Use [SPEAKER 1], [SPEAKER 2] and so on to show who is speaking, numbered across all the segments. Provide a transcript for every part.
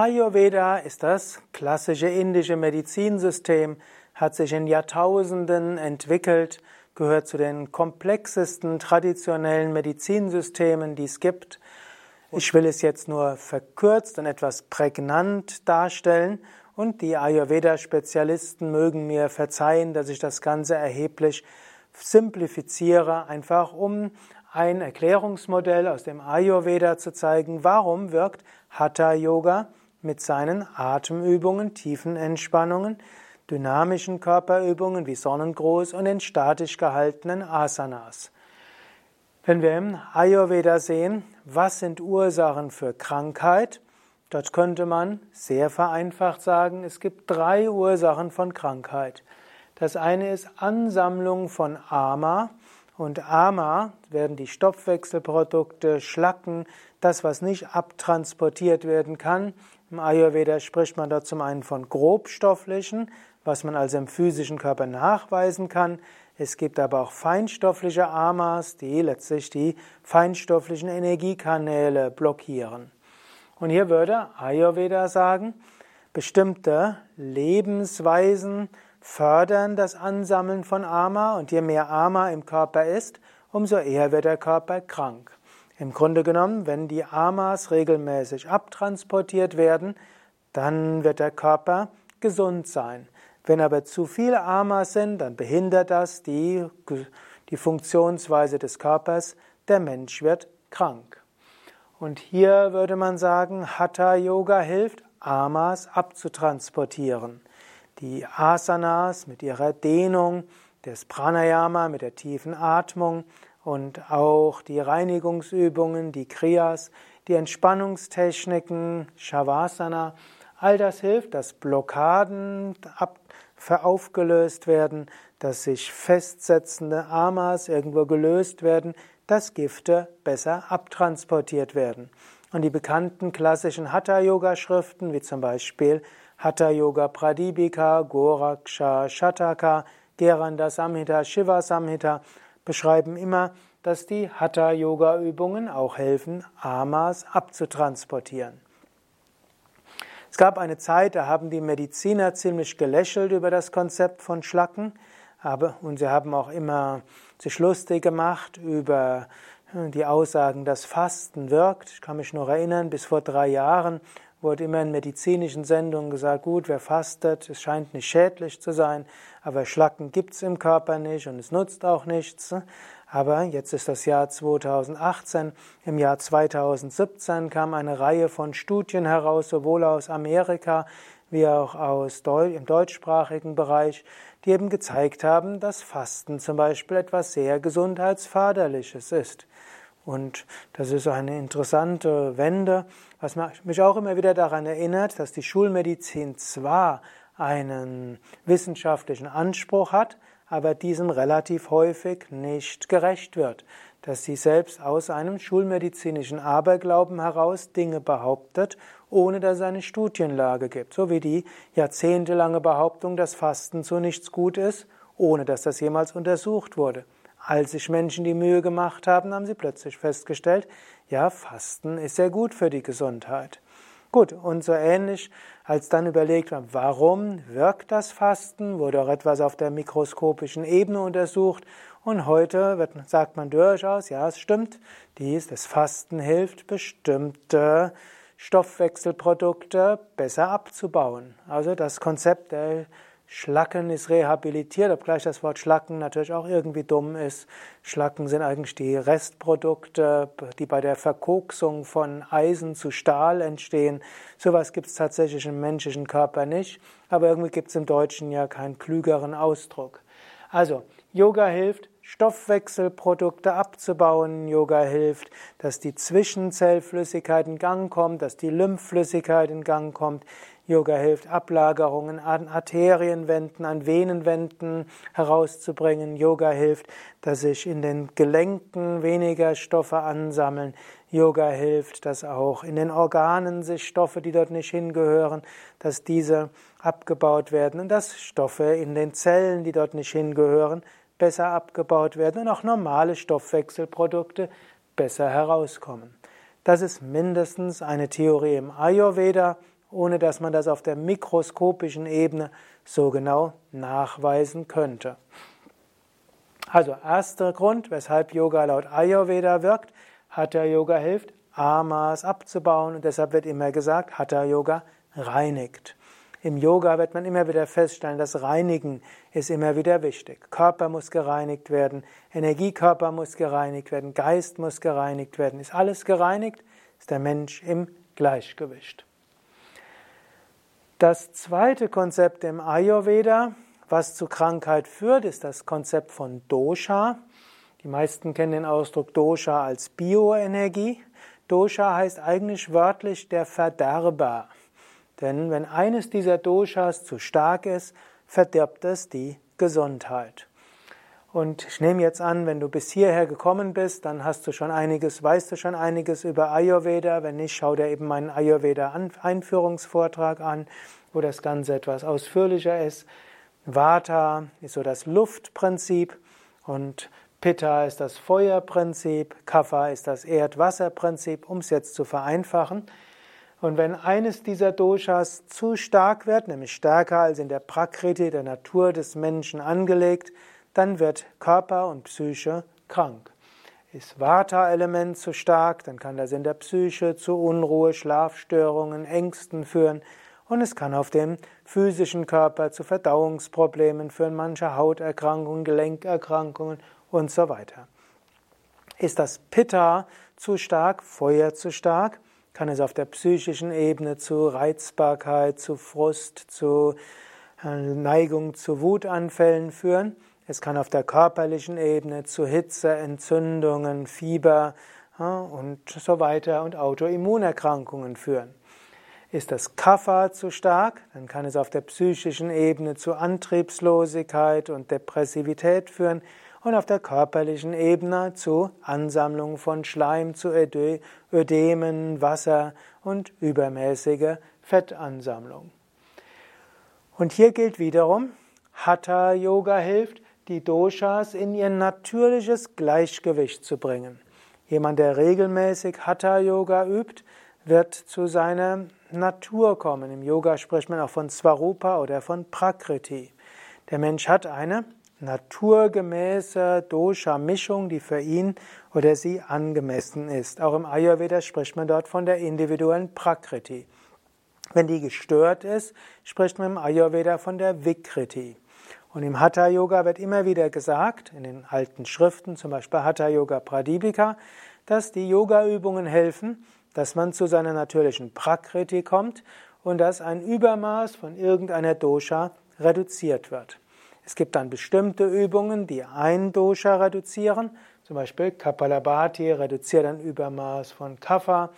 [SPEAKER 1] Ayurveda ist das klassische indische Medizinsystem, hat sich in Jahrtausenden entwickelt, gehört zu den komplexesten traditionellen Medizinsystemen, die es gibt. Ich will es jetzt nur verkürzt und etwas prägnant darstellen und die Ayurveda-Spezialisten mögen mir verzeihen, dass ich das Ganze erheblich simplifiziere, einfach um ein Erklärungsmodell aus dem Ayurveda zu zeigen, warum wirkt Hatha Yoga mit seinen Atemübungen, tiefen Entspannungen, dynamischen Körperübungen wie Sonnengruß und den statisch gehaltenen Asanas. Wenn wir im Ayurveda sehen, was sind Ursachen für Krankheit, dort könnte man sehr vereinfacht sagen, es gibt drei Ursachen von Krankheit. Das eine ist Ansammlung von Ama, und Ama werden die Stoffwechselprodukte, Schlacken, das, was nicht abtransportiert werden kann. Im Ayurveda spricht man da zum einen von grobstofflichen, was man also im physischen Körper nachweisen kann. Es gibt aber auch feinstoffliche Amas, die letztlich die feinstofflichen Energiekanäle blockieren. Und hier würde Ayurveda sagen, bestimmte Lebensweisen, fördern das Ansammeln von Ama und je mehr Ama im Körper ist, umso eher wird der Körper krank. Im Grunde genommen, wenn die Amas regelmäßig abtransportiert werden, dann wird der Körper gesund sein. Wenn aber zu viele Amas sind, dann behindert das die, die Funktionsweise des Körpers. Der Mensch wird krank. Und hier würde man sagen, Hatha Yoga hilft, Amas abzutransportieren. Die Asanas mit ihrer Dehnung, das Pranayama mit der tiefen Atmung und auch die Reinigungsübungen, die Kriyas, die Entspannungstechniken, Shavasana, all das hilft, dass Blockaden aufgelöst werden, dass sich festsetzende Amas irgendwo gelöst werden, dass Gifte besser abtransportiert werden. Und die bekannten klassischen Hatha-Yoga-Schriften, wie zum Beispiel Hatha Yoga Pradipika, Goraksha Shataka, Geranda Samhita, Shiva Samhita beschreiben immer, dass die Hatha Yoga Übungen auch helfen, Amas abzutransportieren. Es gab eine Zeit, da haben die Mediziner ziemlich gelächelt über das Konzept von Schlacken, aber, und sie haben auch immer sich lustig gemacht über die Aussagen, dass Fasten wirkt. Ich kann mich noch erinnern, bis vor drei Jahren wurde immer in medizinischen Sendungen gesagt, gut, wer fastet, es scheint nicht schädlich zu sein, aber Schlacken gibt's im Körper nicht und es nutzt auch nichts. Aber jetzt ist das Jahr 2018. Im Jahr 2017 kam eine Reihe von Studien heraus, sowohl aus Amerika wie auch aus Deu im deutschsprachigen Bereich, die eben gezeigt haben, dass Fasten zum Beispiel etwas sehr Gesundheitsförderliches ist. Und das ist eine interessante Wende, was mich auch immer wieder daran erinnert, dass die Schulmedizin zwar einen wissenschaftlichen Anspruch hat, aber diesem relativ häufig nicht gerecht wird, dass sie selbst aus einem schulmedizinischen Aberglauben heraus Dinge behauptet, ohne dass es eine Studienlage gibt, so wie die jahrzehntelange Behauptung, dass Fasten zu nichts gut ist, ohne dass das jemals untersucht wurde. Als sich Menschen die Mühe gemacht haben, haben sie plötzlich festgestellt, ja, Fasten ist sehr gut für die Gesundheit. Gut, und so ähnlich, als dann überlegt wird, warum wirkt das Fasten, wurde auch etwas auf der mikroskopischen Ebene untersucht und heute wird, sagt man durchaus, ja, es stimmt, dies, das Fasten hilft, bestimmte Stoffwechselprodukte besser abzubauen. Also das Konzept der Schlacken ist rehabilitiert, obgleich das Wort Schlacken natürlich auch irgendwie dumm ist. Schlacken sind eigentlich die Restprodukte, die bei der Verkoksung von Eisen zu Stahl entstehen. Sowas gibt es tatsächlich im menschlichen Körper nicht, aber irgendwie gibt es im Deutschen ja keinen klügeren Ausdruck. Also, Yoga hilft, Stoffwechselprodukte abzubauen. Yoga hilft, dass die Zwischenzellflüssigkeit in Gang kommt, dass die Lymphflüssigkeit in Gang kommt. Yoga hilft, Ablagerungen an Arterienwänden, an Venenwänden herauszubringen. Yoga hilft, dass sich in den Gelenken weniger Stoffe ansammeln. Yoga hilft, dass auch in den Organen sich Stoffe, die dort nicht hingehören, dass diese abgebaut werden und dass Stoffe in den Zellen, die dort nicht hingehören, besser abgebaut werden und auch normale Stoffwechselprodukte besser herauskommen. Das ist mindestens eine Theorie im Ayurveda ohne dass man das auf der mikroskopischen Ebene so genau nachweisen könnte. Also erster Grund, weshalb Yoga laut Ayurveda wirkt, Hatha Yoga hilft, Amas abzubauen und deshalb wird immer gesagt, Hatha Yoga reinigt. Im Yoga wird man immer wieder feststellen, das Reinigen ist immer wieder wichtig. Körper muss gereinigt werden, Energiekörper muss gereinigt werden, Geist muss gereinigt werden. Ist alles gereinigt, ist der Mensch im Gleichgewicht. Das zweite Konzept im Ayurveda, was zu Krankheit führt, ist das Konzept von Dosha. Die meisten kennen den Ausdruck Dosha als Bioenergie. Dosha heißt eigentlich wörtlich der Verderber. Denn wenn eines dieser Doshas zu stark ist, verdirbt es die Gesundheit. Und ich nehme jetzt an, wenn du bis hierher gekommen bist, dann hast du schon einiges, weißt du schon einiges über Ayurveda. Wenn nicht, schau dir eben meinen Ayurveda-Einführungsvortrag an, wo das Ganze etwas ausführlicher ist. Vata ist so das Luftprinzip und Pitta ist das Feuerprinzip, Kapha ist das Erdwasserprinzip, um es jetzt zu vereinfachen. Und wenn eines dieser Doshas zu stark wird, nämlich stärker als in der Prakriti, der Natur des Menschen angelegt, dann wird Körper und Psyche krank. Ist Vata-Element zu stark, dann kann das in der Psyche zu Unruhe, Schlafstörungen, Ängsten führen und es kann auf dem physischen Körper zu Verdauungsproblemen führen, manche Hauterkrankungen, Gelenkerkrankungen und so weiter. Ist das Pitta zu stark, Feuer zu stark, kann es auf der psychischen Ebene zu Reizbarkeit, zu Frust, zu äh, Neigung zu Wutanfällen führen. Es kann auf der körperlichen Ebene zu Hitze, Entzündungen, Fieber und so weiter und Autoimmunerkrankungen führen. Ist das Kapha zu stark, dann kann es auf der psychischen Ebene zu Antriebslosigkeit und Depressivität führen und auf der körperlichen Ebene zu Ansammlung von Schleim, zu Ödemen, Wasser und übermäßige Fettansammlung. Und hier gilt wiederum, Hatha Yoga hilft, die Doshas in ihr natürliches Gleichgewicht zu bringen. Jemand, der regelmäßig Hatha Yoga übt, wird zu seiner Natur kommen. Im Yoga spricht man auch von Svarupa oder von Prakriti. Der Mensch hat eine naturgemäße Dosha-Mischung, die für ihn oder sie angemessen ist. Auch im Ayurveda spricht man dort von der individuellen Prakriti. Wenn die gestört ist, spricht man im Ayurveda von der Vikriti. Und im Hatha Yoga wird immer wieder gesagt, in den alten Schriften, zum Beispiel Hatha Yoga Pradipika, dass die Yoga-Übungen helfen, dass man zu seiner natürlichen Prakriti kommt und dass ein Übermaß von irgendeiner Dosha reduziert wird. Es gibt dann bestimmte Übungen, die ein Dosha reduzieren. Zum Beispiel Kapalabhati reduziert ein Übermaß von Kapha,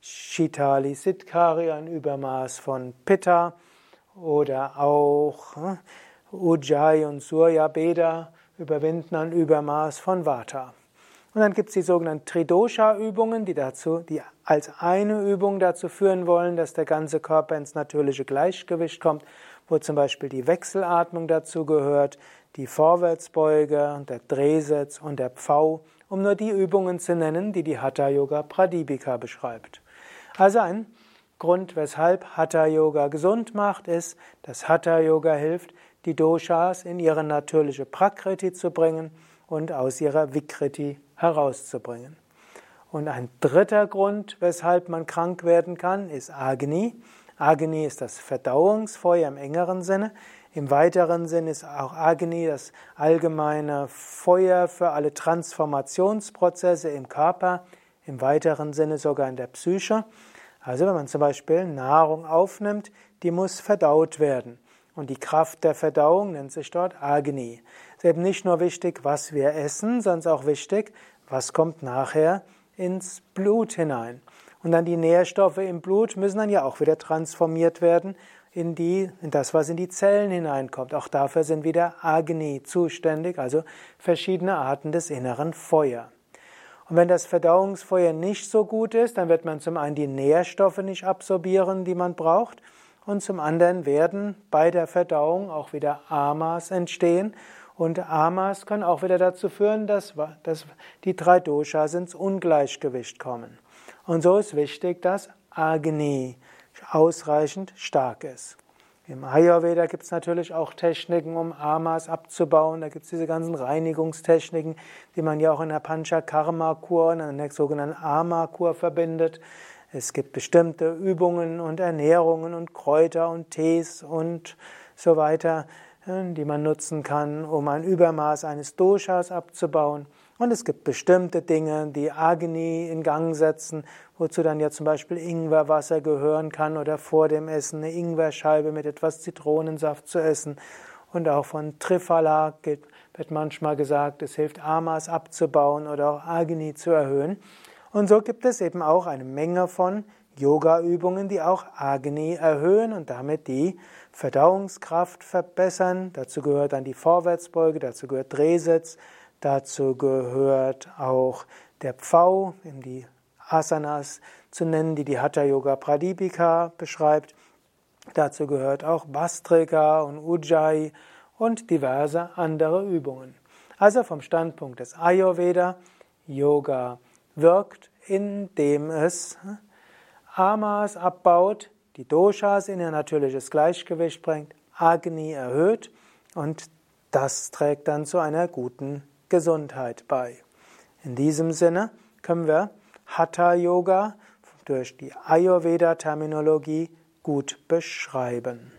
[SPEAKER 1] Shitali Siddhkari ein Übermaß von Pitta oder auch hm, Ujjayi und Surya Beda überwinden ein Übermaß von Vata. Und dann gibt es die sogenannten Tridosha-Übungen, die, die als eine Übung dazu führen wollen, dass der ganze Körper ins natürliche Gleichgewicht kommt wo zum Beispiel die Wechselatmung dazu gehört, die Vorwärtsbeuge, der Drehsitz und der Pfau, um nur die Übungen zu nennen, die die Hatha Yoga Pradipika beschreibt. Also ein Grund, weshalb Hatha Yoga gesund macht, ist, dass Hatha Yoga hilft, die Doshas in ihre natürliche Prakriti zu bringen und aus ihrer Vikriti herauszubringen. Und ein dritter Grund, weshalb man krank werden kann, ist Agni. Agni ist das Verdauungsfeuer im engeren Sinne. Im weiteren Sinne ist auch Agni das allgemeine Feuer für alle Transformationsprozesse im Körper, im weiteren Sinne sogar in der Psyche. Also wenn man zum Beispiel Nahrung aufnimmt, die muss verdaut werden. Und die Kraft der Verdauung nennt sich dort Agni. Es ist eben nicht nur wichtig, was wir essen, sondern auch wichtig, was kommt nachher ins Blut hinein. Und dann die Nährstoffe im Blut müssen dann ja auch wieder transformiert werden in, die, in das, was in die Zellen hineinkommt. Auch dafür sind wieder Agni zuständig, also verschiedene Arten des inneren Feuer. Und wenn das Verdauungsfeuer nicht so gut ist, dann wird man zum einen die Nährstoffe nicht absorbieren, die man braucht, und zum anderen werden bei der Verdauung auch wieder Amas entstehen. Und Amas können auch wieder dazu führen, dass, dass die drei Doshas ins Ungleichgewicht kommen. Und so ist wichtig, dass Agni ausreichend stark ist. Im Ayurveda gibt es natürlich auch Techniken, um Amas abzubauen. Da gibt es diese ganzen Reinigungstechniken, die man ja auch in der Panchakarma-Kur, in der sogenannten Ama-Kur verbindet. Es gibt bestimmte Übungen und Ernährungen und Kräuter und Tees und so weiter, die man nutzen kann, um ein Übermaß eines Doshas abzubauen. Und es gibt bestimmte Dinge, die Agni in Gang setzen, wozu dann ja zum Beispiel Ingwerwasser gehören kann oder vor dem Essen eine Ingwerscheibe mit etwas Zitronensaft zu essen. Und auch von Triphala wird manchmal gesagt, es hilft Amas abzubauen oder auch Agni zu erhöhen. Und so gibt es eben auch eine Menge von Yoga-Übungen, die auch Agni erhöhen und damit die Verdauungskraft verbessern. Dazu gehört dann die Vorwärtsbeuge, dazu gehört Drehsitz, Dazu gehört auch der Pfau, in die Asanas zu nennen, die die Hatha Yoga Pradipika beschreibt. Dazu gehört auch Bastrika und Ujjayi und diverse andere Übungen. Also vom Standpunkt des Ayurveda, Yoga wirkt, indem es Amas abbaut, die Doshas in ihr natürliches Gleichgewicht bringt, Agni erhöht und das trägt dann zu einer guten Gesundheit bei. In diesem Sinne können wir Hatha Yoga durch die Ayurveda Terminologie gut beschreiben.